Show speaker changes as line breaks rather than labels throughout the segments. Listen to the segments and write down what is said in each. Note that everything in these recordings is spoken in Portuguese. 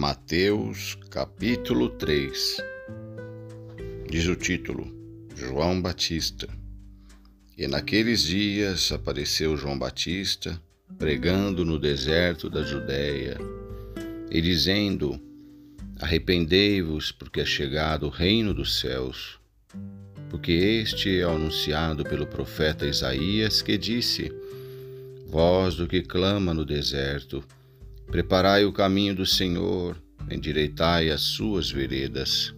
Mateus capítulo 3 Diz o título: João Batista. E naqueles dias apareceu João Batista, pregando no deserto da Judéia, e dizendo: Arrependei-vos, porque é chegado o reino dos céus. Porque este é anunciado pelo profeta Isaías, que disse: Voz do que clama no deserto, Preparai o caminho do Senhor, endireitai as suas veredas.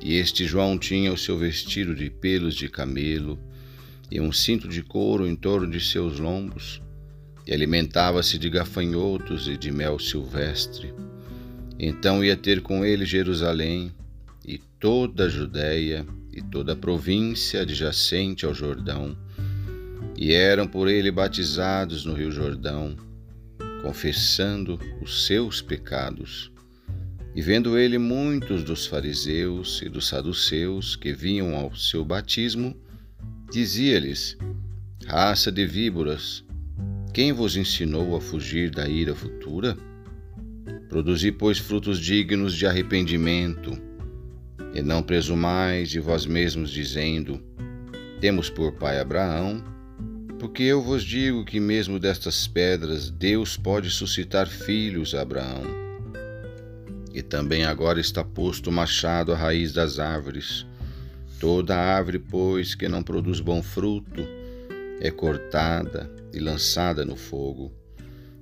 E este João tinha o seu vestido de pelos de camelo e um cinto de couro em torno de seus lombos, e alimentava-se de gafanhotos e de mel silvestre. Então ia ter com ele Jerusalém e toda a Judéia e toda a província adjacente ao Jordão, e eram por ele batizados no Rio Jordão confessando os seus pecados. E vendo ele muitos dos fariseus e dos saduceus que vinham ao seu batismo, dizia-lhes: Raça de víboras, quem vos ensinou a fugir da ira futura? Produzi, pois, frutos dignos de arrependimento, e não presumais de vós mesmos, dizendo: Temos por pai Abraão porque eu vos digo que mesmo destas pedras Deus pode suscitar filhos a Abraão. E também agora está posto o machado à raiz das árvores. Toda árvore, pois, que não produz bom fruto, é cortada e lançada no fogo.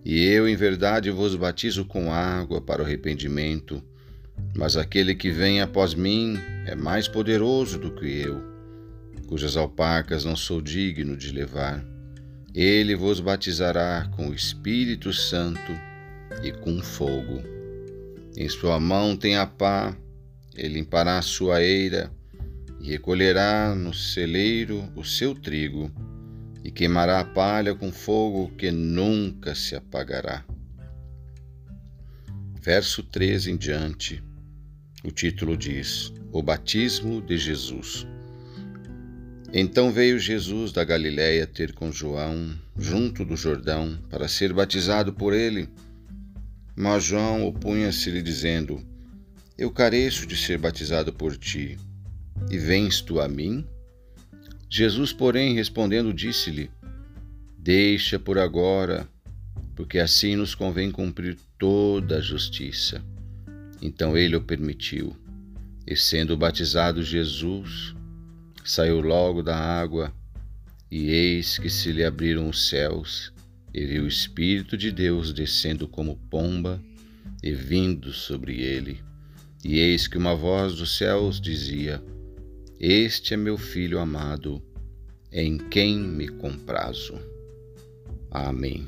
E eu, em verdade, vos batizo com água para o arrependimento, mas aquele que vem após mim é mais poderoso do que eu cujas alparcas não sou digno de levar. Ele vos batizará com o Espírito Santo e com fogo. Em sua mão tem a pá, ele limpará a sua eira e recolherá no celeiro o seu trigo e queimará a palha com fogo que nunca se apagará. Verso 13 em diante, o título diz: O batismo de Jesus. Então veio Jesus da Galiléia ter com João, junto do Jordão, para ser batizado por ele. Mas João opunha-se-lhe, dizendo: Eu careço de ser batizado por ti, e vens tu a mim? Jesus, porém, respondendo, disse-lhe: Deixa por agora, porque assim nos convém cumprir toda a justiça. Então ele o permitiu. E sendo batizado Jesus, Saiu logo da água, e eis que se lhe abriram os céus, e viu o Espírito de Deus descendo como pomba e vindo sobre ele. E eis que uma voz dos céus dizia: Este é meu filho amado, em quem me comprazo. Amém.